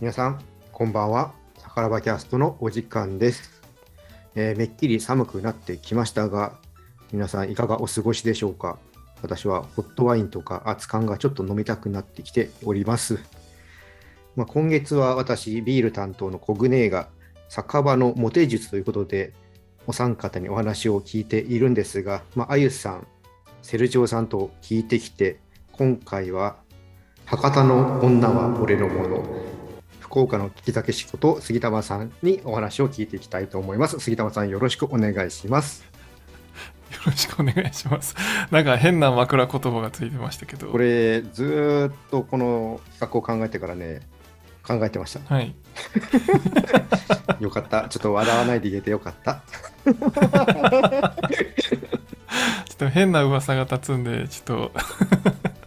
皆さん、こんばんは。さからばキャストのお時間です、えーめっきり寒くなってきましたが、皆さんいかがお過ごしでしょうか？私はホットワインとか熱燗がちょっと飲みたくなってきております。まあ、今月は私、ビール担当のコグネが酒場のモテ術ということで、お三方にお話を聞いているんですが、まあ、あゆさん、セルジオさんと聞いてきて、今回は博多の女は俺のもの、福岡の木崎氏こと杉玉さんにお話を聞いていきたいと思います。杉玉さん、よろしくお願いします。よろしくお願いします。なんか変な枕言葉がついてましたけど。これ、ずーっとこの企画を考えてからね、考えてました。はい。よかった。ちょっと笑わないで言えてよかった。ちょっと変な噂が立つんで、ちょっと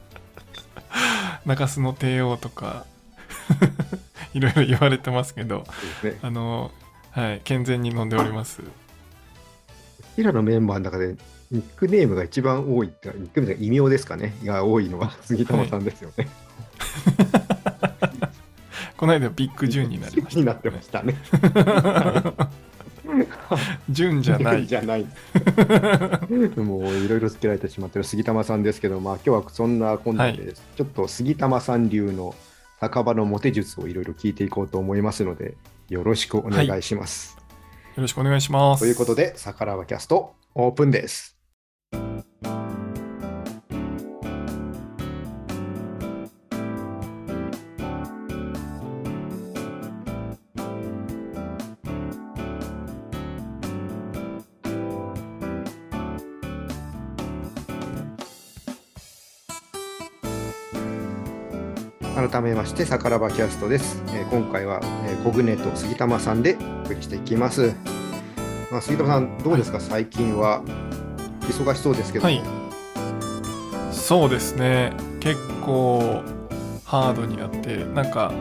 中洲の帝王とかいろいろ言われてますけど、ね。あの、はい、健全に飲んでおります。平のメンバーの中で、ニックネームが一番多いって、ニックネームが異名ですかね、が多いのは杉玉さんですよね。この間ビッグジュンになりましになってましたね。た。ジュンじゃない。じゃない。もういろいろつけられてしまってる杉玉さんですけど、まあ今日はそんな今度で、ちょっと杉玉さん流の酒場のモテ術をいろいろ聞いていこうと思いますので、よろしくお願いします。よろしくお願いします。ということで、さからばキャストオープンです。改めまして、さからばキャストです。えー今回は、えー、コグネと杉玉さんでお送りしていきます。まあ、杉玉さん、どうですか、最近は忙しそうですけど、はい。そうですね。結構ハードにやって、なんか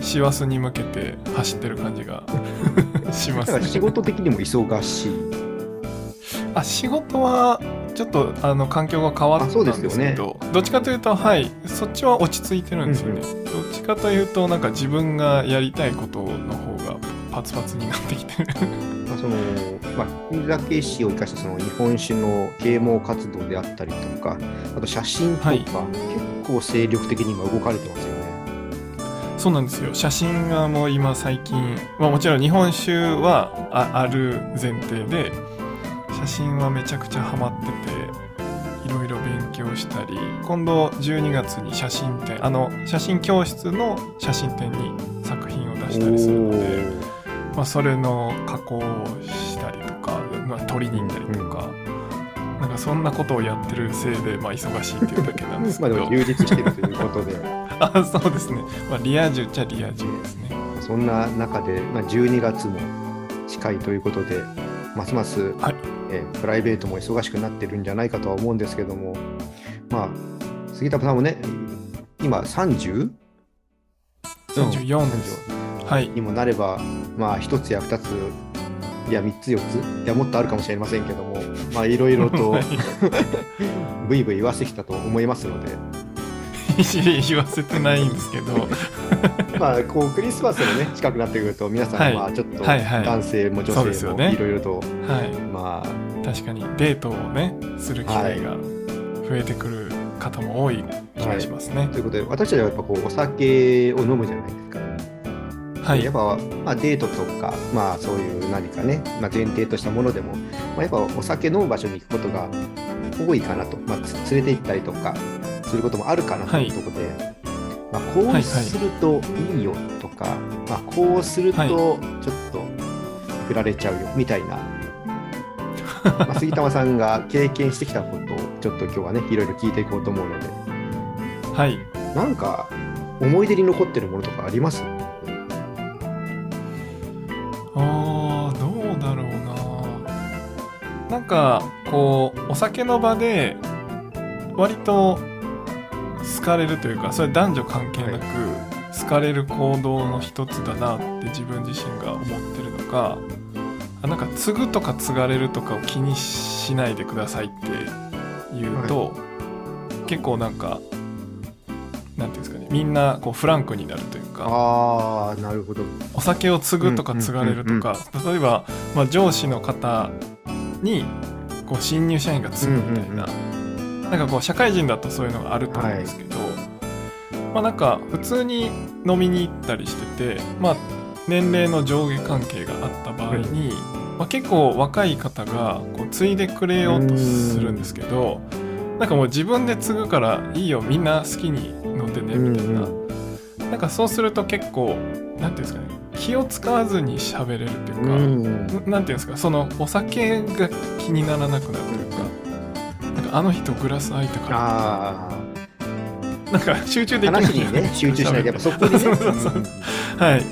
師走に向けて走ってる感じが しますね。仕事的にも忙しい。あ仕事はちょっとあの環境が変わったあそうでんですすよね。けど、どっちかというとはいそっちは落ち着いてるんですよね、どっちかというとなんか自分がやりたいことの方がパツパツになってきてる。まあ、その、まあ、国酒師を生かしたその日本酒の啓蒙活動であったりとか、あと写真とか、はい。結構精力的に今動かれてますよね。そうなんですよ。写真がもう今最近、まあ、もちろん日本酒はあある前提で写真はめちゃくちゃハマってていろいろ勉強したり今度12月に写真展あの写真教室の写真展に作品を出したりするので。まあ、それの加工をしたりとか、まあ、取りに行ったりとか、なんかそんなことをやってるせいで、まあ、忙しいっていうだけなんですまけど。あでも充実してるということで、あそうですね、まあ、リア充っちゃリア充ですね。そんな中で、まあ、12月も近いということで、ますます、はいえープライベートも忙しくなってるんじゃないかとは思うんですけども、まあ、杉田さんもね、今 30? 34うんです、はい。にもなれば、まあ、1つや2つ、いや、3つ、4つ、いや、もっとあるかもしれませんけども、まあ、いろいろと はい。ブイブイ言わせてきたと思いますので、言わせてないんですけど まあ、こう、クリスマスのね、近くなってくると、皆さん、ちょっと、はいはい。男性も女性も、いろいろと、はい。まあ、確かにデートをねする機会が増えてくる方も多い気がしますね。ということで、私たちはやっぱこう、お酒を飲むじゃないですか。はい。やっぱ、まあ、デートとか、まあ、そういう何かね、まあ、前提としたものでも、まあ、やっぱお酒飲む場所に行くことが多いかなと、まあ、つ連れて行ったりとかすることもあるかなというところで、まあ、こうはいするといいよとか、まあ、こうするとちはい。ょっと振られちゃうよみたいな、まあ、杉玉さんが経験してきたことをちょっと今日はねいろいろ聞いていこうと思うので。はい。なんか思い出に残ってるものとかあります？あーどうだろうな。なんかこうお酒の場で割と好かれるというかそれ男女関係なく好かれる行動の一つだなって自分自身が思ってるのかあなんか継ぐとか継がれるとかを気にしないでくださいって言うと、結構なんかなんていうんですかねみんなこうフランクになるというかかああなるほど。お酒を継ぐとか継がれるとか例えば、まあ、上司の方にこう新入社員が継ぐみたいな、なんかこう社会人だとそういうのがあると思うんですけど、まあなんか普通に飲みに行ったりしててまあ年齢の上下関係があった場合に、まあ、結構若い方がこう継いでくれようとするんですけどなんかもう自分で継ぐからいいよみんな好きに飲んでねみたいな、なんかそうすると結構なんていうんですかね気を使わずに喋れるっていうか、うんななんていうんですかそのお酒が気にならなくなるというかあの人グラス空いたから。あなんか集中あできない。話にね集中しないとやっぱそこにね。そうそうそうう。ん。はい。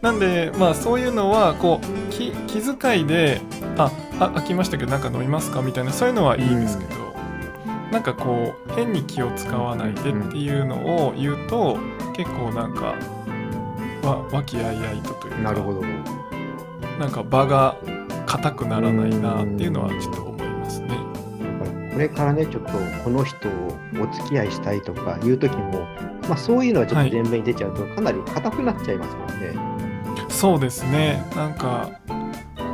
なんでまあそういうのはこう気気遣いで「ああ開きましたけどなんか飲みますか?」みたいなそういうのはいいんですけど、なんかこう変に気を使わないでっていうのを言うと結構なんかわ和気あいあいとというかなるほど。なんか場が硬くならないなっていうのはちょっと。これからねちょっとこの人をお付き合いしたいとかいう時も、まあ、そういうのはちょっと前面に出ちゃうとかなり硬くなっちゃいますもんね。そうですね。なんか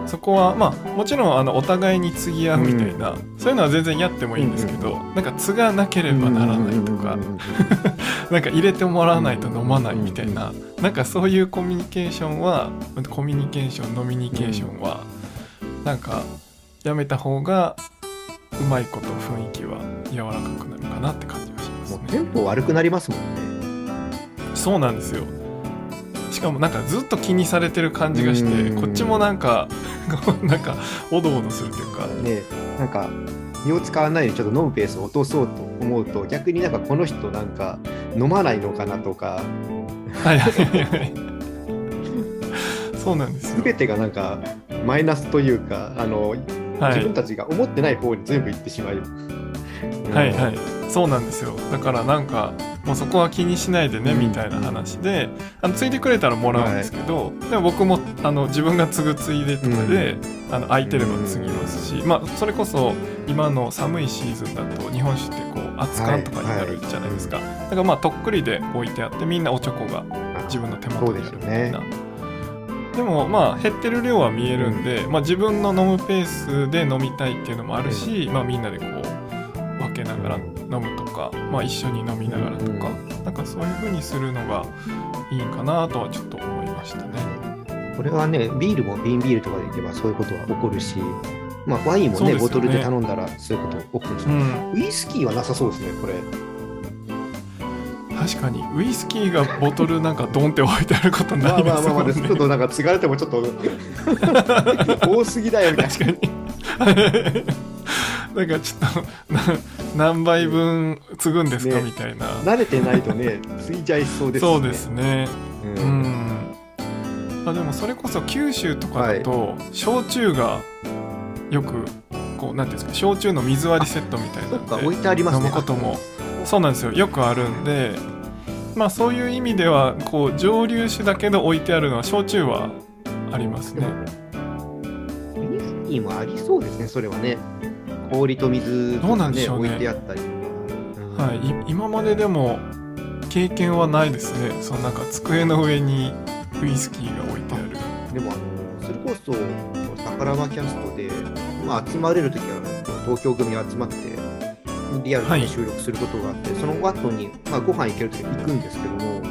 そこはまあもちろんあのお互いに継ぎ合うみたいな、そういうのは全然やってもいいんですけど、なんか継がなければならないとか、うんうんうんうん なんか入れてもらわないと飲まないみたいな、なんかそういうコミュニケーションはコミュニケーションノミニケーションは、なんかやめた方がうまいこと雰囲気は柔らかくなるかなって感じがしますもうテね。ンポ悪くなりますもんね。そうなんですよ。しかもなんかずっと気にされてる感じがしてうん。こっちもなんか なんかおどおどするというか。ねなんか身を使わないでちょっと飲むペースを落とそうと思うと逆になんかこの人なんか飲まないのかなとか。はいはいはいはい。そうなんですよ。全てがなんかマイナスというかあの、はい。自分たちが思ってない方に全部行ってしまう。はいはい。そうなんですよ。だからなんかもうそこは気にしないでねうん。みたいな話で、あのついてくれたらもらうんですけど、でも僕もあの自分が継ぐついでとかで、あの空いてれば継ぎますし、まあそれこそ今の寒いシーズンだと日本酒ってこう熱燗とかになるじゃないですか、だからまあとっくりで置いてあってみんなおちょこが自分の手元にあるみたいな。でもまあ減ってる量は見えるんで、まあ、自分の飲むペースで飲みたいっていうのもあるし、まあ、みんなでこう分けながら飲むとか、まあ、一緒に飲みながらとか、なんかそういう風にするのがいいんかなとはちょっと思いましたね。これはねビールも瓶ビールとかでいけばそういうことは起こるし、まあ、ワインもねね。ボトルで頼んだらそういうこと起こるし、うん、ウイスキーはなさそうですねこれ。確かにウイスキーがボトルなんかドンって置いてあることまないですあまあまあまあ、もんね。ちょっとなんか継がれてもちょっと 多すぎだよみたいな。確かに。なんかちょっとな何杯分継ぐんですか、ねみたいな。慣れてないとね、ついちゃいそうですね。そうですね。う。うんん。あでもそれこそ九州とかだと、焼酎がよくこうなんていうんですか焼酎の水割りセットみたいなんで置いてありますね。飲むこともそうなんですよ。よくあるんでまあそういう意味ではこう蒸留酒だけど置いてあるのは焼酎はありますね。ウイスキーもありそうですね、それはね。氷と水とどうなかね、んでしょうね。置いてあったり。はい、い今まででも経験はないですね。そのなんか机の上にウイスキーが置いてある。でもあの、それこそ、宝場キャストで、まあ、集まれるときは、東京組集まって、リアルはい。に収録することがあって、その後に、まあ、ご飯行けるときは行くんですけども、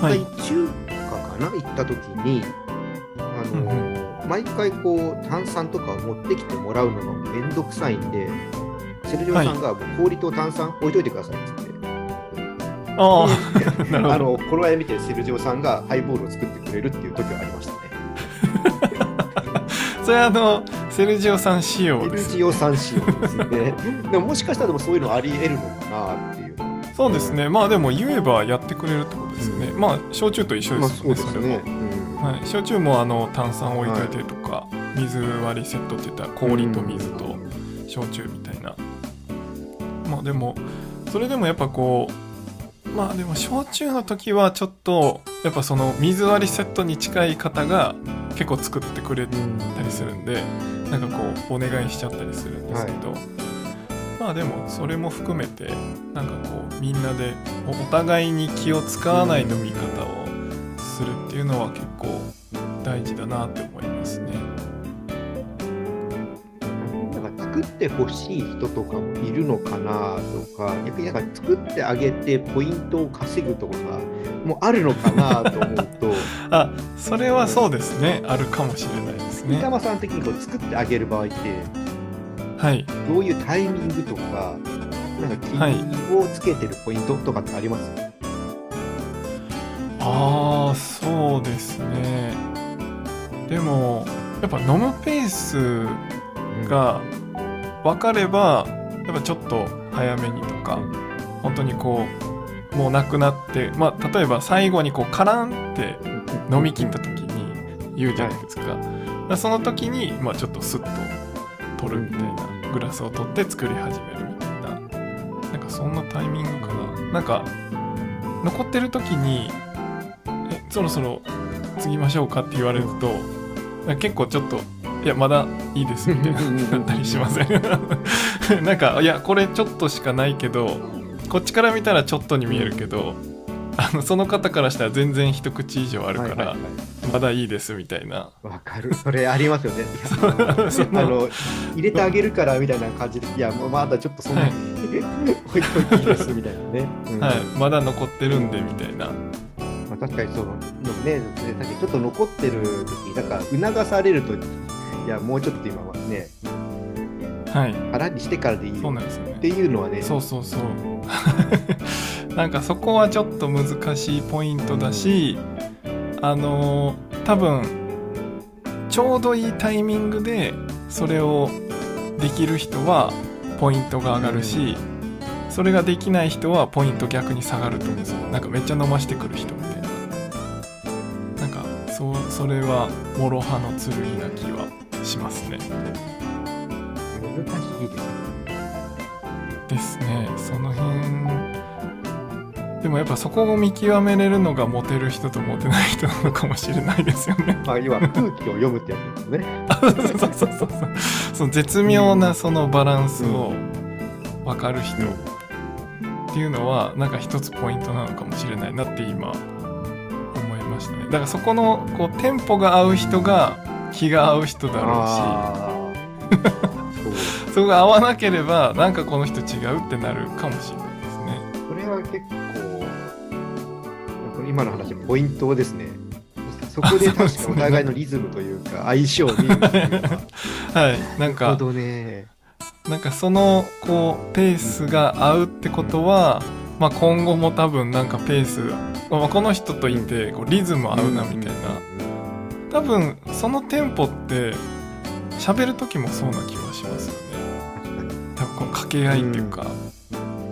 はい。中華かな行った時にあの、うん毎回こう炭酸とかを持ってきてもらうのがめんどくさいんでセルジオさんが氷と炭酸置いといてくださいっつって、あ あのこの間見てセルジオさんがハイボールを作ってくれるっていう時はありましたね。それはあのセルジオさん仕様セルですジオさん仕様ですね。でももしかしたらでもそういうのあり得るのかなっていう。そうですね。まあでも言えばやってくれるってことですよね、まあ焼酎と一緒まあですよね、そうですね。も。、は。い、焼酎もあの炭酸置いといてとか、水割りセットって言ったら氷と水と焼酎みたいな、まあでもそれでもやっぱこうまあでも焼酎の時はちょっとやっぱその水割りセットに近い方が結構作ってくれたうんりするんでなんかこうお願いしちゃったりするんですけど、まあでもそれも含めてなんかこうみんなでおお互いに気を使わない飲み方をのは結構大事だなって思いますね。なんか作ってほしい人とかもいるのかなとか、逆になんか作ってあげてポイントを稼ぐとかもあるのかなと思うと、あそれはそうですね。あるかもしれないですね。三玉さん的にこう作ってあげる場合って、はい。どういうタイミングとか、なんか気をつけてるポイントとかってあります、ああそうですね。でもやっぱ飲むペースが分かればやっぱちょっと早めにとか本当にこうもうなくなってまあ例えば最後にこうカランって飲み切った時に言うじゃない。ですか,、だからその時に、まあ、ちょっとスッと取るみたいなグラスを取って作り始めるみたいな。なんかそんなタイミングかな。なんか残ってる時にえそろそろ継ぎましょうかって言われると結構ちょっといやまだいいですみたいな なったりしません？なんかいやこれちょっとしかないけどこっちから見たらちょっとに見えるけどあのその方からしたら全然一口以上あるから、まだいいですみたいな。わかる。それありますよね。あの入れてあげるからみたいな感じで、いや、まだちょっとそんなに、置いといていいですみたいなね。うん。はい、まだ残ってるんでみたいな。まあ、確かにそう。のね、確かにちょっと残ってる時に、なんか促されると、いや、もうちょっと今はね、はい。腹にしてからでいいそうよなんですよね。っていうのはね、そうそうそう なんかそこはちょっと難しいポイントだしあのー多分ちょうどいいタイミングでそれをできる人はポイントが上がるし、それができない人はポイント逆に下がると思うんですよ。なんかめっちゃ飲ましてくる人みたいな。なんかそうそれは諸刃の剣な気はしますね。難しいですよですね。その辺でもやっぱそこを見極めれるのがモテる人とモテない人なのかもしれないですよね。ま あ、要は空気を読むってやつですよね。そうそうそうそうその絶妙なそのバランスを分かる人っていうのはなんか一つポイントなのかもしれないなって今思いましたね。だからそこのこうテンポが合う人が気が合う人だろうしそこが合わなければなんかこの人違うってなるかもしれないですね。これは結構、今の話、ポイントですね。そこで確かお互いのリズムというか、相性を見るっていうのは。はいなんかどね。なんかそのこうペースが合うってことは、まあ、今後も多分なんかペース、まあ、この人といてこうリズム合うなみたいな。多分そのテンポって喋る時もそうな気はします多分こう掛け合いっていうか、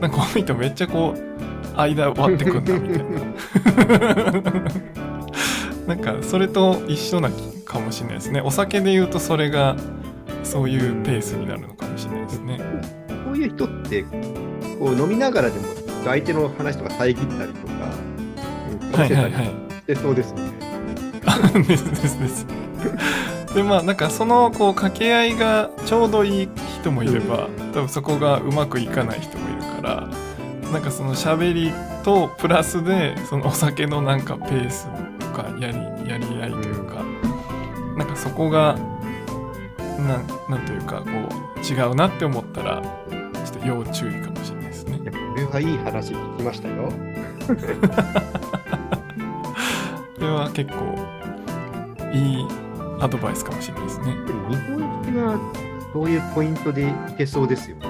なんかこの人めっちゃこう間割ってくんだみたいな。なんかそれと一緒な気かもしれないですね。お酒で言うとそれがそういうペースになるのかもしれないですね。こういう人って、こう飲みながらでも相手の話とか遮ったりとか、うんはいはい。してたりはいそうですよね。ですですです。でまあなんかそのこう掛け合いがちょうどいい人もいれば多分そこがうまくいかない人もいるからなんかその喋りとプラスでそのお酒のなんかペースとかやりやり合いというかなんかそこがなんなんというかこう違うなって思ったらちょっと要注意かもしれないですね。これはいい話聞きましたよ。これは結構いいアドバイスかもしれないですね。日本酒はそういうポイントでいけそうですよね。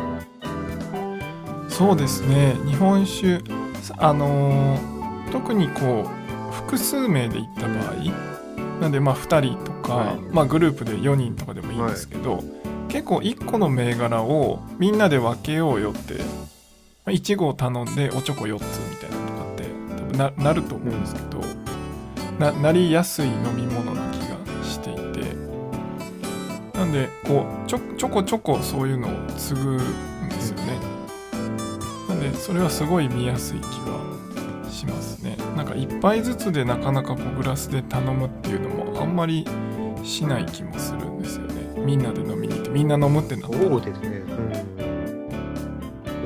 そうですね日本酒あのー特にこう複数名で行った場合なんでまあ2人とか、はいまあ、グループで4人とかでもいいんですけど、結構1個の銘柄をみんなで分けようよって、まあ、1合頼んでおちょこ4つみたいなのとかって多分ななると思うんですけど、ななりやすい飲み物な気がなんでこうちょちょこちょこそういうのを継ぐんですよね。なんでそれはすごい見やすい気はしますねなんか一杯ずつでなかなかこうグラスで頼むっていうのもあんまりしない気もするんですよねみんなで飲みに行ってみんな飲むってなったらそうですね。うん。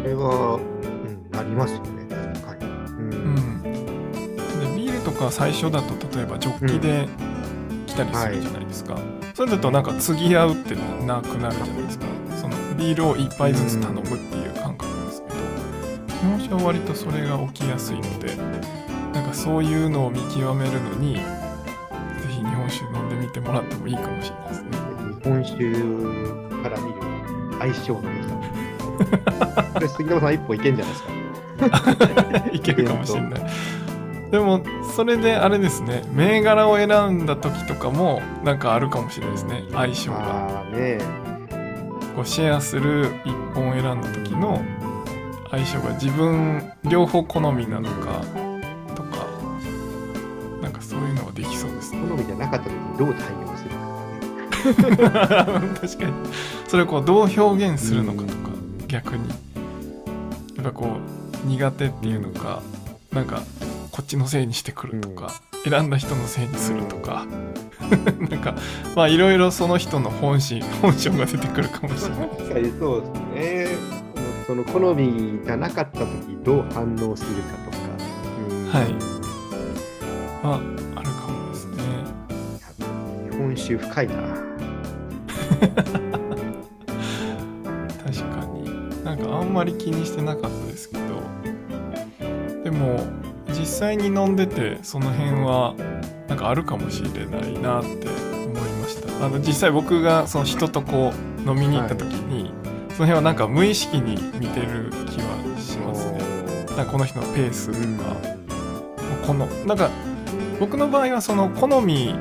それは、うん、なりますよね。確かに。う。うんんでビールとか最初だと例えばジョッキで来たりするじゃないですか、それだとなんか継ぎ合うってなくなるじゃないですか。そのビールを1杯ずつ頼むっていう感覚ですけど、日本酒は割とそれが起きやすいのでなんかそういうのを見極めるのにぜひ日本酒飲んでみてもらってもいいかもしれないですね。日本酒から見る相性の良さこれ杉山さん一歩いけんじゃないですか。いけるかもしれない。でもそれであれですね銘柄を選んだ時とかもなんかあるかもしれないですね相性が。ね。こうシェアする一本を選んだ時の相性が自分両方好みなのかとかなんかそういうのはできそうですね。好みじゃなかった時にどう対応するか 確かに。それをこうどう表現するのかとか逆に。やっぱこう苦手っていうのかなんかこっちのせいにしてくるとか、選んだ人のせいにするとか。なんかまあいろいろその人の本心本性が出てくるかもしれない。確かにそうですね。その好みがなかった時どう反応するかとか、うんはい。はあるかもですね。日本酒深いな。確かに。なんかあんまり気にしてなかったですけど。でも実際に飲んでてその辺はなんかあるかもしれないなって思いました。あの実際僕がその人とこう飲みに行った時に、その辺はなんか無意識に見てる気はしますね。なんかこの人のペースとか、このなんか僕の場合はその好み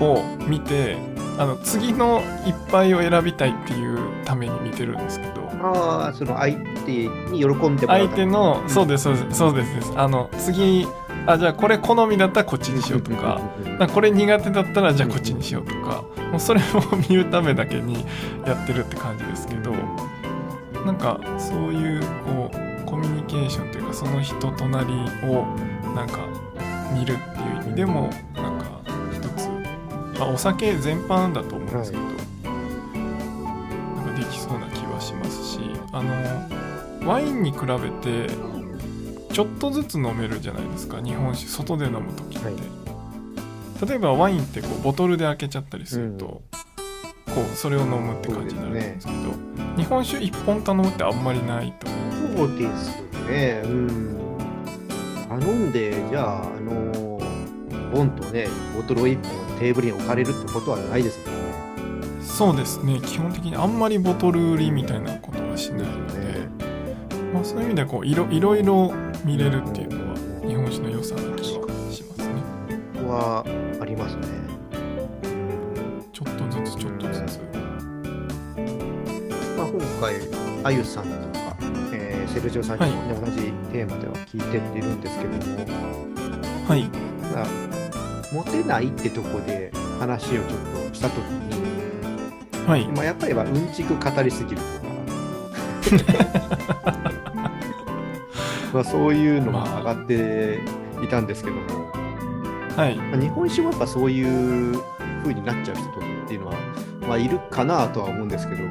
を見てあの次の一杯を選びたいっていうために見てるんですけど。ああその相手に喜んでもらう。相手の、うん。そうですそうですそうです。ですあの次あじゃあこれ好みだったらこっちにしようとかかこれ苦手だったらじゃあこっちにしようとか。もうそれを見るためだけにやってるって感じですけどなんかそういうこうコミュニケーションというかその人となりをなんか見るっていう意味でもなんか一つ、まあ、お酒全般だと思うんですけど、なんかできそうな気はしますしあのワインに比べてちょっとずつ飲めるじゃないですか日本酒外で飲む時って、はい。例えばワインってこうボトルで開けちゃったりすると、うんこうそれを飲むって感じになるんですけど日本酒1本頼むってあんまりないと。思うそうですね。うん。頼んでじゃああのボンとねボトルを1本テーブルに置かれるってことはないですもんね。そうですね。基本的にあんまりボトル売りみたいなことはしないまあ、そういう意味でこういろいろいろ見れるっていうのは日本酒の良さな気はしますね。ここはありますね。ちょっとずつちょっとずつ。まあ、今回、あゆさんとか、えーセルジオさんにも、ね同じテーマでは聞いてってるんですけども、はい。まあ、モテないってとこで話をちょっとしたときに、はい。まあ、やっぱりはうんちく語りすぎるとか、まあそういうのも上がっていたんですけども、はい。まあ、日本酒もやっぱそういう風になっちゃう人っていうのは、まあ、いるかなとは思うんですけど、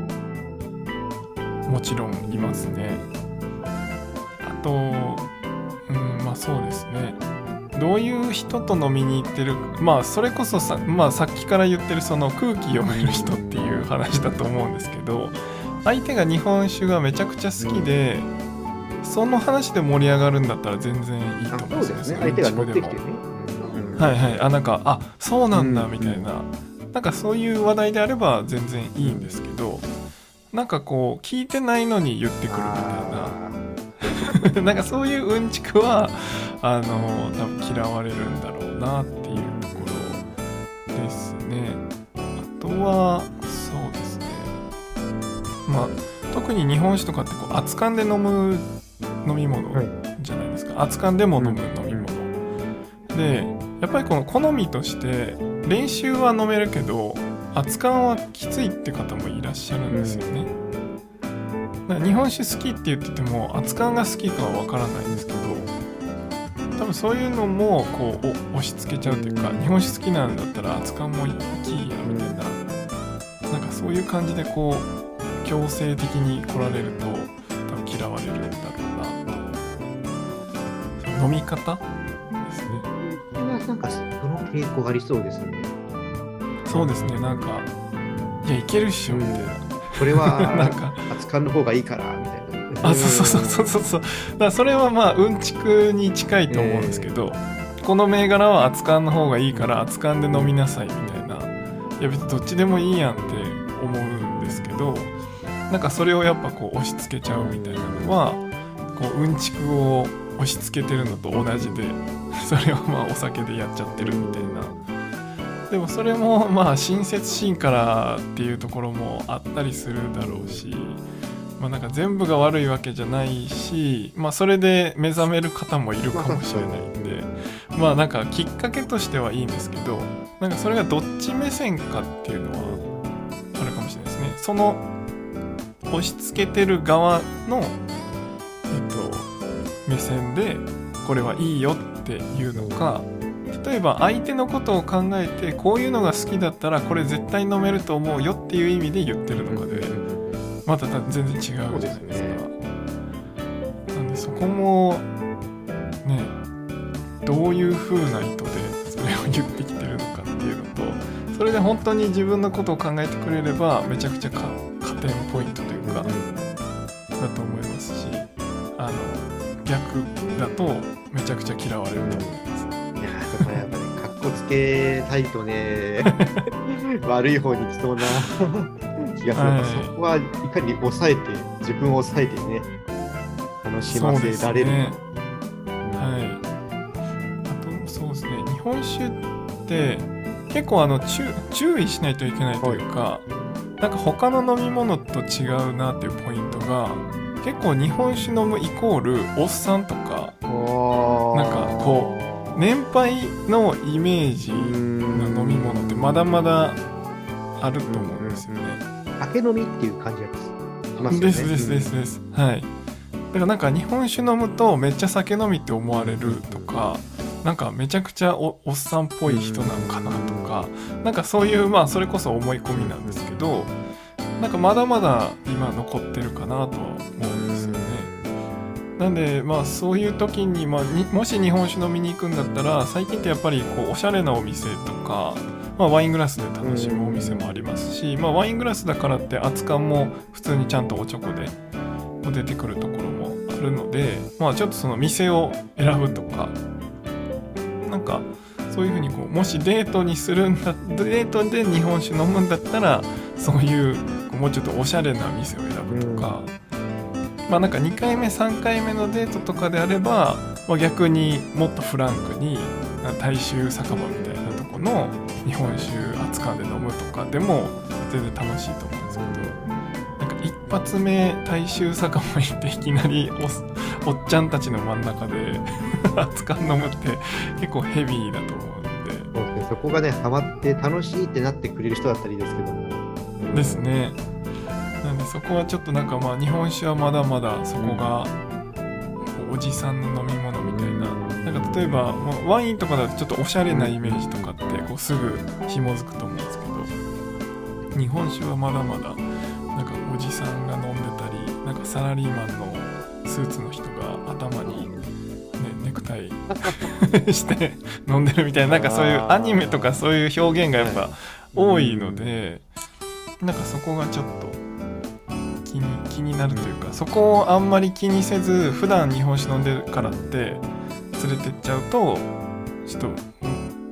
もちろんいますね。あとうんまあそうですね。どういう人と飲みに行ってるまあそれこそさ,、まあ、さっきから言ってるその空気読める人っていう話だと思うんですけど相手が日本酒がめちゃくちゃ好きで、その話で盛り上がるんだったら全然いいとあ思うんですね、よ相手が乗ってきてうんね。うん。はいはい。あなんかあそうなんだうんみたいな、なんかそういう話題であれば全然いいんですけどなんかこう聞いてないのに言ってくるみたいな。なんかそういううんちくはあの多分嫌われるんだろうなっていうところですね。あとはそうですね。まあ特に日本酒とかってこう熱燗で飲む飲み物はいじゃないですか。熱燗でも飲む飲み物、でやっぱりこの好みとして練習は飲めるけど熱燗はきついって方もいらっしゃるんですよね、だから日本酒好きって言ってても熱燗が好きかはわからないんですけど多分そういうのもこうお押し付けちゃうというか日本酒好きなんだったら熱燗もいいやみたいななんかそういう感じでこう強制的に来られると飲み方？ですね。僕はなんかその傾向ありそうですね。そうですね。なんかいやいけるっしょみたいな、これは なんか扱うの方がいいからみたいな。あそうそうそうそうそうだからそれはまあうんちくに近いと思うんですけど、この銘柄は熱燗の方がいいから熱燗で飲みなさいみたいな。いや別にどっちでもいいやんって思うんですけどなんかそれをやっぱこう押し付けちゃうみたいなのはこううんちくを押し付けてるのと同じで それをまあお酒でやっちゃってるみたいな。でもそれもまあ親切心からっていうところもあったりするだろうしまあなんか全部が悪いわけじゃないしまあそれで目覚める方もいるかもしれないんでまあなんかきっかけとしてはいいんですけどなんかそれがどっち目線かっていうのはあるかもしれないですね。その押し付けてる側の目線でこれはいいよっていうのか例えば相手のことを考えてこういうのが好きだったらこれ絶対飲めると思うよっていう意味で言ってるのかでまた全然違うじゃないですか。なんでそこもねどういう風な意図でそれを言ってきてるのかっていうのとそれで本当に自分のことを考えてくれればめちゃくちゃか加点ポイントというか逆だとめちゃくちゃ嫌われると思います。いやーそこはやっぱね、かっこつけたいとね、悪い方に来そうな 気がする。はいそこはいかに抑えて、自分を抑えてね、楽しませられるか。はい。あとそうですね日本酒って結構あの注注意しないといけないというか、なんか他の飲み物と違うなっていうポイントが結構日本酒飲むイコールおっさんとかなんかこ年配のイメージの飲み物ってまだまだあると思うんですよね。酒飲みっていう感じがしますよね。ですですですです、はい。だからなんか日本酒飲むとめっちゃ酒飲みって思われるとかなんかめちゃくちゃおおっさんっぽい人なのかなとかなんかそういうまあそれこそ思い込みなんですけどなんかまだまだ今残ってるかなとは思うんですよね。なんでまあそういう時に,、まあ、にもし日本酒飲みに行くんだったら最近ってやっぱりこうおしゃれなお店とかまあ、ワイングラスで楽しむお店もありますし、まあ、ワイングラスだからって熱燗も普通にちゃんとおちょこで出てくるところもあるので、まあ、ちょっとその店を選ぶとかなんかそういうふうにこうもしデートにするんだデートで日本酒飲むんだったらそういうもうちょっとおしゃれな店を選ぶとか、まあなんか2回目3回目のデートとかであれば、まあ、逆にもっとフランクに大衆酒場みたいなとこの日本酒熱燗で飲むとかでも全然楽しいと思うんですけどなんか一発目大衆酒場行っていきなりおおっちゃんたちの真ん中で熱燗飲むって結構ヘビーだと思うんで。そうですね。そこがねハマって楽しいってなってくれる人だったらいいですけども。ですねそこはちょっとなんかまあ日本酒はまだまだそこがおじさんの飲み物みたいな。なんか例えばワインとかだとちょっとおしゃれなイメージとかってこうすぐ紐づくと思うんですけど日本酒はまだまだなんかおじさんが飲んでたりなんかサラリーマンのスーツの人が頭に、ね、ネクタイ して飲んでるみたいななんかそういうアニメとかそういう表現がやっぱ多いのでなんかそこがちょっと気に気になるというかそこをあんまり気にせず普段日本酒飲んでるからって連れてっちゃうとちょっとうん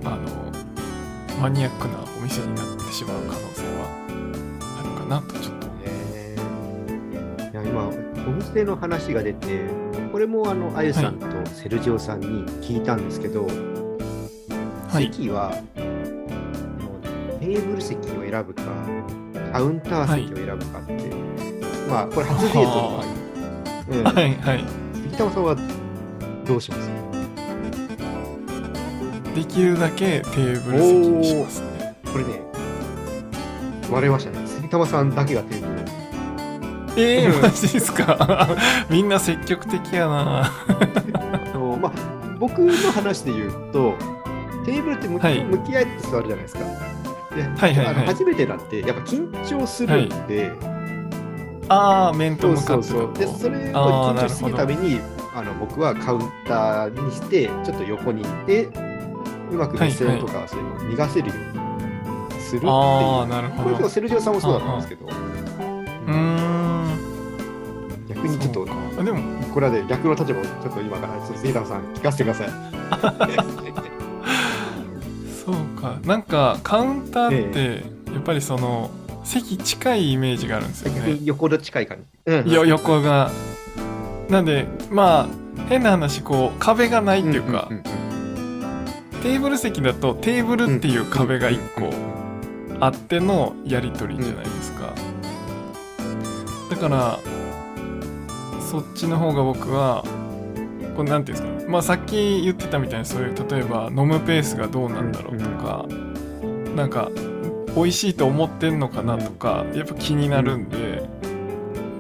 あのマニアックなお店になってしまう可能性はあるかなとちょっと。ねいや今お店の話が出てこれもあのあゆさんとセルジオさんに聞いたんですけど、はい。席はテーブル席を選ぶかカウンター席を選ぶかって、まあこれ初デートの場合、うん。はいはい。関玉さんはどうします？できるだけテーブル席にしますね。これね割れましたね。関玉さんだけがテーブル。えー、マジですか？みんな積極的やな。あのまあ、僕の話で言うと、テーブルって向き,、はい。向き合って座るじゃないですか。ではいはいはい。あの初めてなんて、やっぱ緊張するんで、ああ面と向かって。そうそう。で、それを緊張しすぎるために、あの僕はカウンターにして、ちょっと横にいて、うまく目線とかそういうのを逃がせるようにするっていう。ああなるほど。これセルジオさんもそうだったんですけど、うーん。逆にちょっとあでもこれはね逆の立場をちょっと今からちょっと杉田さん聞かせてください。そうか。なんかカウンターってやっぱりその席近いイメージがあるんですよね。横の近い感じ。うん。よ横が。なんでまあ変な話こう壁がないっていうか、んんんテーブル席だとテーブルっていう壁が1個あってのやり取りじゃないですか、だからそっちの方が僕はこうなんていうんですかまあさっき言ってたみたいにそういう例えば飲むペースがどうなんだろうとか、なんか美味しいと思ってんのかなとかやっぱ気になるんで、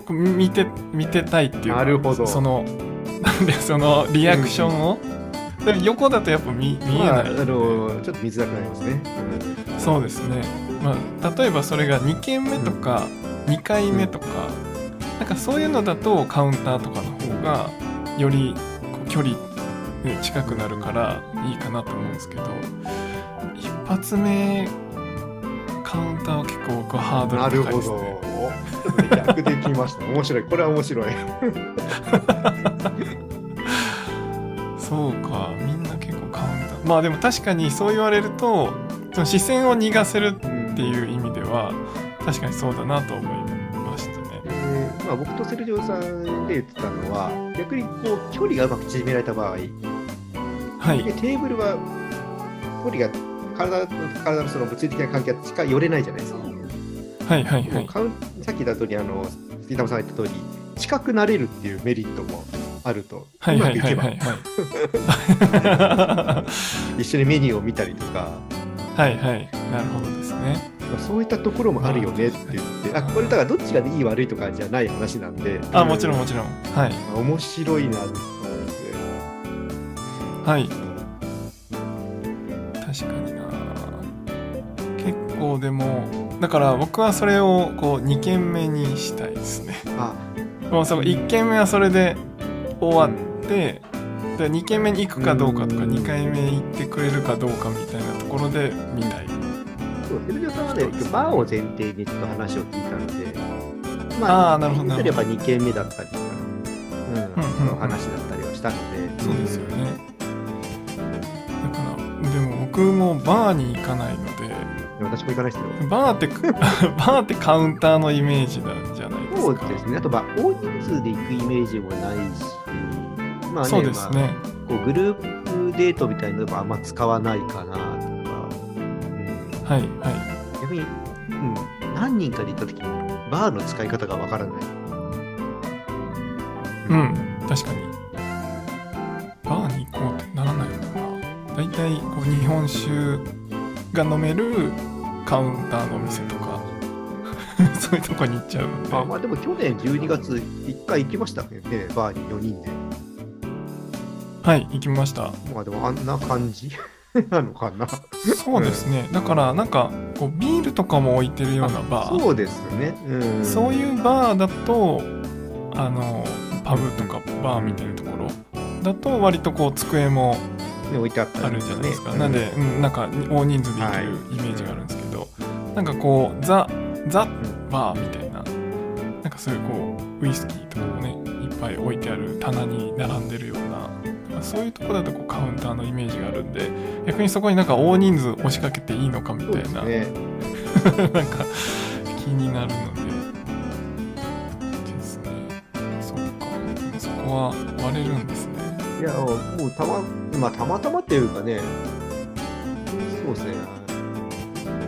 こう見て見てたいっていうかなるほど。その なんでそのリアクションを、でも横だとやっぱ見見えまあ、あないんで、のちょっと見づらくなりますね。そうですね、まあ、例えばそれが2軒目とか2回目とか、なんかそういうのだとカウンターとかの方がより距離、ね、近くなるからいいかなと思うんですけど一発目カウンターは結構僕はハードなるほど。ル高いですね。ちょっとね逆できました。面白い。これは面白い。そうかみんな結構カウンターまあでも確かにそう言われるとその視線を逃がせるっていう意味では確かにそうだなと思いましたね。えーまあ、僕とセルジオさんで言ってたのは、逆にこう距離がうまく縮められた場合、ではいテーブルは距離が体と体のその物理的な関係が近い寄れないじゃないですか。はいはいはい。さっき言った通り、あの、杉玉さんが言った通り、近くなれるっていうメリットもあると、はいうはいはい。一緒にメニューを見たりとか、はいはい。なるほどですね。まあそういったところもあるよねって言って、あこれだからどっちがいい悪いとかじゃない話なんで、あ、もちろんんもちろん。はい。面白いなと思って。はい。確かにな。結構でも、だから僕はそれをこう2軒目にしたいですね。あ、もうその1軒目はそれで終わって、で2軒目に行くかどうかとか2回目行ってくれるかどうかみたいなところで見たい。そう、セルジオさんはね、バーを前提にちょっと話を聞いたので、あーなるほどなるほどやっぱ2軒目だったりとか、うん、の話だったりはしたので、そうですよね。だから、でも僕もバーに行かないので、私も行かないですけど、バーって、バーってカウンターのイメージなんじゃないですか。そうですね、あと、まあ、大人数で行くイメージもないし、まあね、そうですね。まあこうグループデートみたいなのはあんま使わないかなとか、うん、はいはい。逆に、うん、何人かで行った時に、バーの使い方がわからない。うん、確かに。バーに行こうってならないもんな。大体こう日本酒が飲めるカウンターのお店とか、そういうとこに行っちゃうので。あまあでも去年12月、1回行きましたね、バーに4人で。はい、行きました。まあでもあんな感じ？なのかな？そうですね。だからなんかこうビールとかも置いてるようなバー。そうですね。うん、そういうバーだとあのパブとかバーみたいなところだと割とこう机もね、置いてあったりあるじゃないですか、ねなんで、うん、なんか大人数で行けるイメージがあるんですけど、なんかこうザ・ザ・バーみたいななんかそういうこうウイスキーとかもねいっぱい置いてある棚に並んでるようなそういうとこだとこうカウンターのイメージがあるんで逆にそこになんか大人数押しかけていいのかみたいな、ね。なんか気になるのでですね。そっか。こは割れるんですねいや、もうたま、まあたまたまっていうかね、そうですね。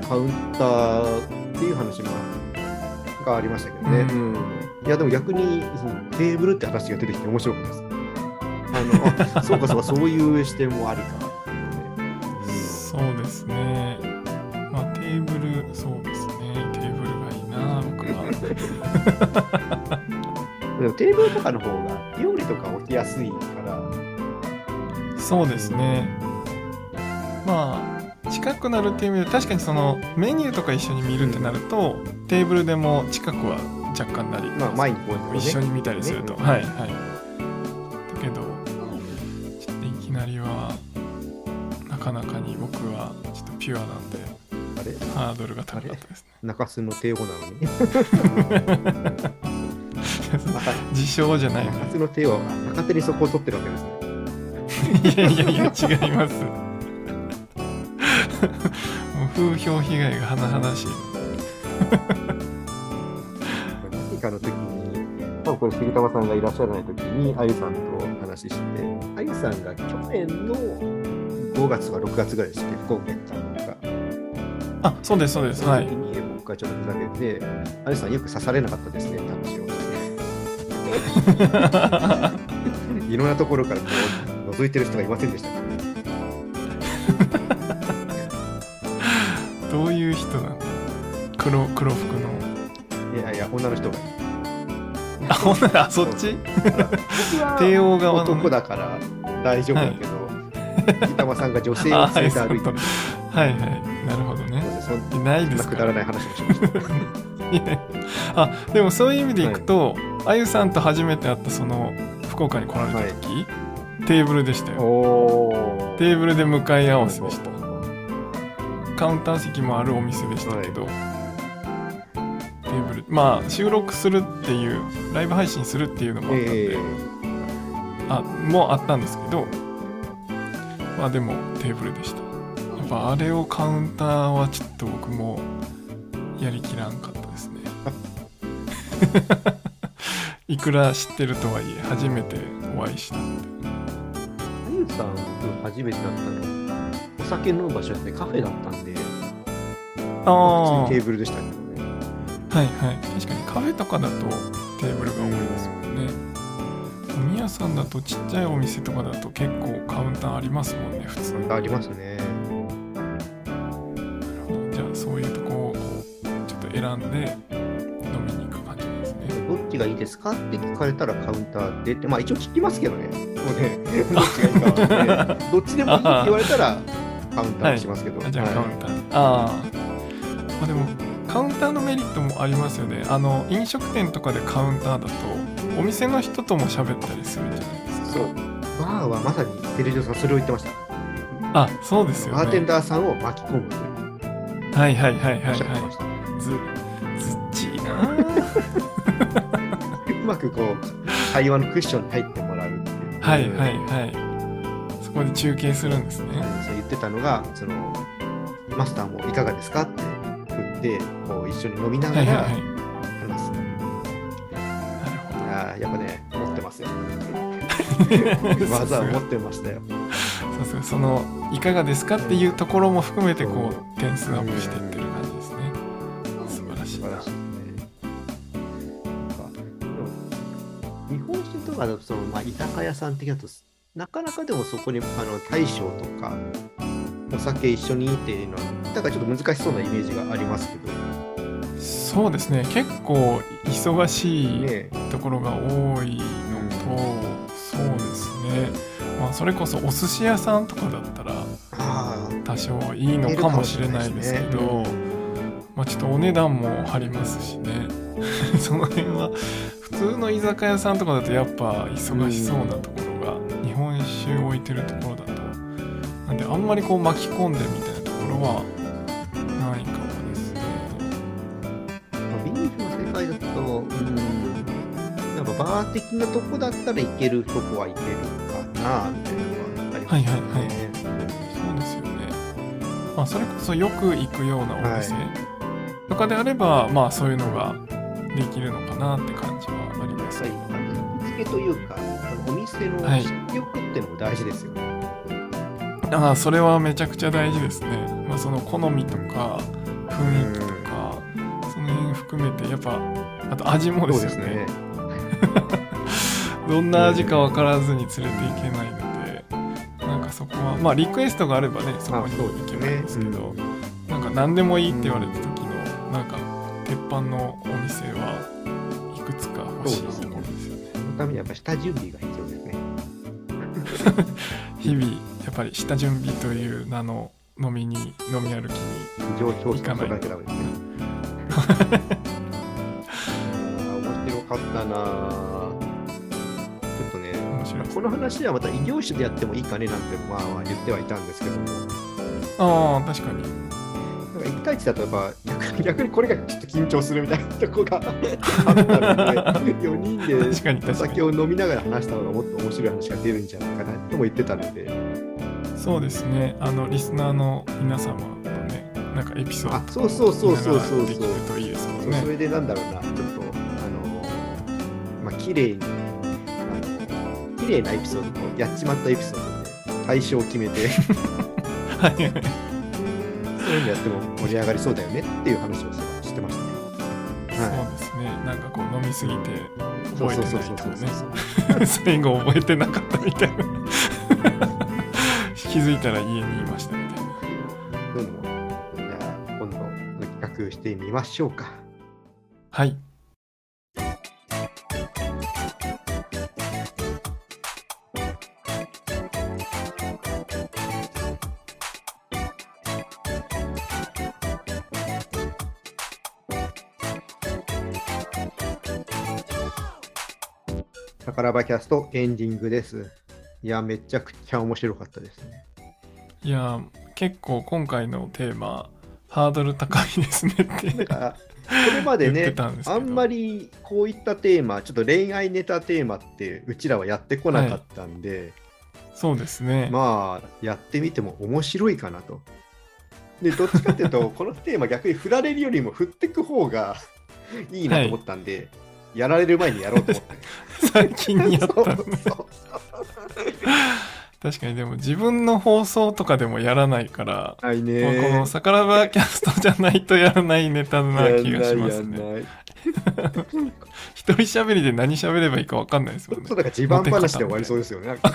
カウンターっていう話もがありましたけどね。うんうんいや、でも逆にそのテーブルって話が出てきて面白かったです。あの、あそうかそうか、そういう視点もありか。そうですねまあテーブルそうですねテーブルがいいな僕は でもテーブルとかの方が料理とか置きやすいから、そうですね。まあ近くなるっていう意味で確かにそのメニューとか一緒に見るってなると、テーブルでも近くは若干なりまあ前にこう、ね、一緒に見たりすると、ね。はいはい。だけどちょっといきなりはなかかなかに僕はちょっとピュアなんであれ？ハードルが高かったですね。中洲の帝王なのに？自称じゃないの中洲の帝王は中手にそこを取ってるわけですね。いやいやいや違います。もう風評被害が甚だしい。何かの時に、多分これ杉玉さんがいらっしゃらない時に、あゆさんと話して、あゆさんが去年の5月とか6月ぐらいでしたっけ、福岡行ったのが。あそうですそうです。はい。僕がちょっとふざけて、あゆさんよく刺されなかったですねって話をして。いろんなところからこう覗いてる人がいませんでしたか？どういう人なんだ？黒黒服の。いやいや、女の人が。あほんならあそっち？帝王側の男だから大丈夫だけど、杉玉さんが女性を連れて歩いてる。はいはいなるほどね。そんないですくだらない話をしました。あでもそういう意味でいくと、あゆさんと初めて会ったその福岡に来られた時、テーブルでしたよ。おテーブルで向かい合わせでした。カウンター席もあるお店でしたけど、テーブルまあ収録するっていうライブ配信するっていうのもあったんで、えあもうあったんですけどまあでもテーブルでした。やっぱあれをカウンターはちょっと僕もやりきらんかったですね。いくら知ってるとはいえ初めてお会いしたんであゆさん、僕初めてだったの、お酒飲む場所ってカフェだったんで、ああテーブルでしたけどね。はいはい。確かにカフェとかだとテーブルが多いですもんね。飲み屋さんだとちっちゃいお店とかだと結構カウンターありますもんね普通ありますね。ですか？って聞かれたらカウンターでって、まあ一応聞きますけどね。もうねどっちがいいかはね、どっちでもいいって言われたらカウンターにしますけど。あじゃあはい。カウンター、ああまあでもカウンターのメリットもありますよね。あの飲食店とかでカウンターだとお店の人とも喋ったりするんじゃないですか。そう。バーはまさにテレジョさんそれを言ってました。あそうですよバーテンねダーさんを巻き込む。はいはいはいはいは。い。ずずっちいな うまくこう会話のクッションに入ってもらうっていう。はいはいはいそこで中継するんですねそう言ってたのが、そのマスターもいかがですかって振って、こう一緒に飲みながらはいはいはい話す。なるああ、やっぱね、持ってますよ。技を持ってましたよ。そうそうそのいかがですかっていうところも含めてこう点数アップしていってかだとその、まあ、居酒屋さん的だと、なかなかでもそこにあの大将とか、お酒一緒にっていうのは、だからちょっと難しそうなイメージがありますけど、そうですね。結構忙しいね、ところが多いのとそうですね。まあそれこそお寿司屋さんとかだったらあ多少いいのかもしれないですけどまあちょっとお値段も張りますしね。その辺は普通の居酒屋さんとかだとやっぱ忙しそうなところが日本酒置いてるところだとなんであんまりこう巻き込んでみたいなところはないかもですねビーフの世界だと、うん、やっぱバー的なとこだったらいけるとこはいけるかな、みたいなのはありますね。はいはいはいそうですよね。まあ、それこそよく行くようなお店とかであれば、まあそういうのができるのかなって感けというか、お店のはい知っておくっていうのも大事ですよね。ああ、それはめちゃくちゃ大事ですね。まあその好みとか雰囲気とか、その辺含めて、やっぱ、あと味もですよね。どんな味か分からずに連れていけないので、なんかそこは、まあリクエストがあればね、そこに行けばいいんですけど、そうですねなんか何でもいいって言われた時の、なんか鉄板のお店はいくつか欲しいです。ためにやっぱ下準備が必要ですね。日々、やっぱり下準備という名の飲みに、飲み歩きに、上調行かないとダメですね。面白かったなぁちょっとね、面白い。この話はまた異業種でやってもいいかねなんてまあまあ言ってはいたんですけども、ああ確かに1対1だとやっぱ 逆にこれがちょっと緊張するみたいなとこがあったので、4人でお酒を飲みながら話した方がもっと面白い話が出るんじゃないかなとも言ってたので、そうですね。あのリスナーの皆様とねなんかエピソーあドそうそうそうそうそうそう。といいですもんね。そうそれでなんだろうな、ちょっと、あの、まあ、綺麗に、綺麗なエピソードと、やっちまったエピソードで、対象を決めて、はいはいそういうのやっても盛り上がりそうだよねっていう話をしてましたね。そうはですねなんかこう飲みすぎてい。覚えてないとね。最後覚えてなかったみたいな 気づいたら家にいましたみたいなそういうのも、じゃあ、今度、企画してみましょうか。はい宝場キャストエンディングです。いや、めちゃくちゃ面白かったですね。いや結構今回のテーマハードル高いですねって なんか、これまでねあんまりこういったテーマ、ちょっと恋愛ネタテーマってうちらはやってこなかったんで、そうですね、まあ、やってみても面白いかなと。で、どっちかっていうと、このテーマ逆に振られるよりも振ってく方がいいなと思ったんで、やられる前にやろうと思って。最近にやったね確かにでも自分の放送とかでもやらないから、この「さからばキャスト」じゃないとやらないネタな気がしますね。一人喋りで何喋ればいいか分かんないですもんね。そうだから地盤話で終わりそうですよね。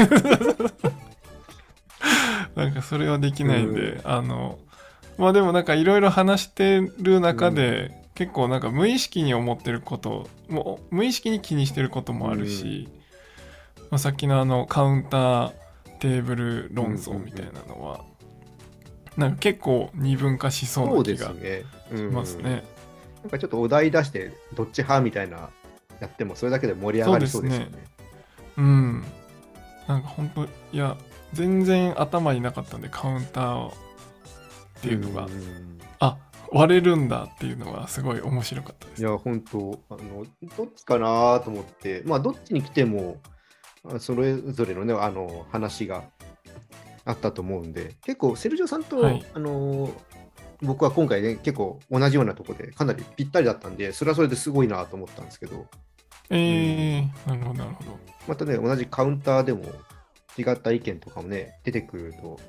なんかそれはできないんで、あのまあでもなんかいろいろ話してる中で、結構なんか無意識に思ってることもう無意識に気にしてることもあるし、まあ、さっきのあのカウンターテーブル論争みたいなのは、なんか結構二分化しそうな気がすね。しうんますね。なんかちょっとお題出して、どっち派みたいなやっても、それだけで盛り上がりそうですよね。うん。なんか本当いや全然頭になかったんでカウンターっていうのが、んあ割れるんだっていうのがすごい面白かったです。いや、本当あの、どっちかなと思って、まあ、どっちに来ても、あそれぞれのね、あの、話があったと思うんで、結構、セルジオさんと、はいあの、僕は今回ね、結構同じようなとこで、かなりぴったりだったんで、それはそれですごいなと思ったんですけど、えー、なるほどなるほど。またね、同じカウンターでも違った意見とかもね、出てくると、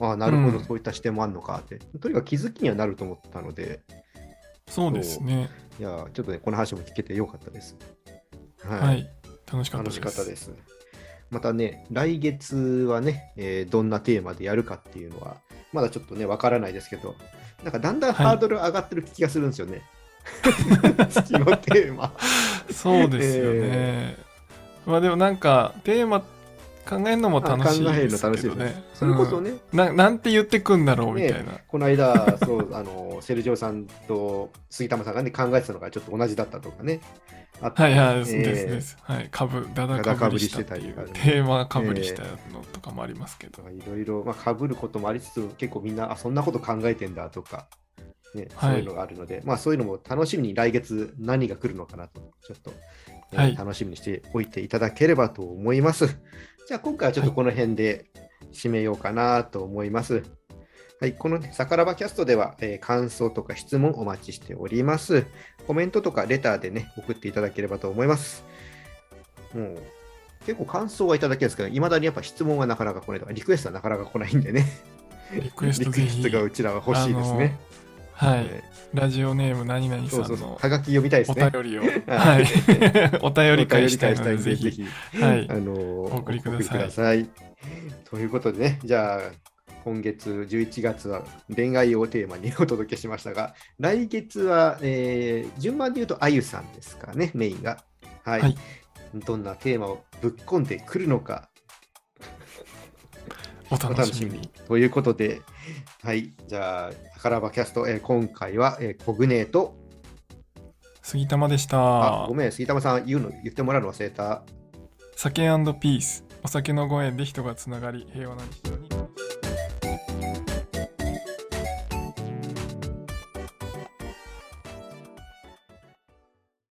ああ、なるほど、うんそういった視点もあるのかって、とにかく気づきにはなると思ったので、そうですね。いや、ちょっとね、この話も聞けてよかったです。ははい、楽しかったです。楽しかったです。またね、来月はね、えーどんなテーマでやるかっていうのは、まだちょっとね、わからないですけど、なんかだんだんはいハードル上がってる気がするんですよね。月のテーマ。そうですよね。まあでもなんかテーマ考えるのも楽しいあ考えるのです楽しいです。けどね。それこそうん。ね、ななんて言ってくんだろうみたいな。この間、そう、あの、セルジオさんと杉玉さんがね、考えてたのがちょっと同じだったとかね。あった。はいはい、えーですです。はい、かぶ、だだかぶりしてたりねテーマかぶりしたのとかもありますけど。いろいろ、まあ、かぶることもありつつ、結構みんな、あ、そんなこと考えてんだとか、ね、はい。そういうのがあるので、まあ、そういうのも楽しみに来月何が来るのかなと、ちょっと、ねはい楽しみにしておいていただければと思います。じゃあ、今回はちょっとこの辺で締めようかなと思います。はい、この、ね、さからばキャストでは、えー感想とか質問お待ちしております。コメントとかレターでね、送っていただければと思います。もう、結構感想はいただけるんですけど、いまだにやっぱ質問はなかなか来ないとか、リクエストはなかなか来ないんでね。リクエスト がうちらは欲しいですね。はい、えラジオネーム何々ーさんの。そうそうそう。はがき読みたいですおね。便りを、ははい。い、お便り会したいので、ぜひ、ぜひ、はい。あ、のーお送りください。ということでね、じゃあ、今月11月は恋愛をテーマに お届けしましたが、来月は、えー順番で言うと、あゆさんですかね、メインが。はい。はい。どんなテーマをぶっ込んでくるのか、おお楽しみに。楽しみに。。ということで、はい、じゃあ、宝場キャスト、えー今回は、えーコグネーと、杉玉でしあたご。めん、杉玉さん言うの言ってもらうの忘れた。酒ピースお酒のご縁で人がつながり平和な日常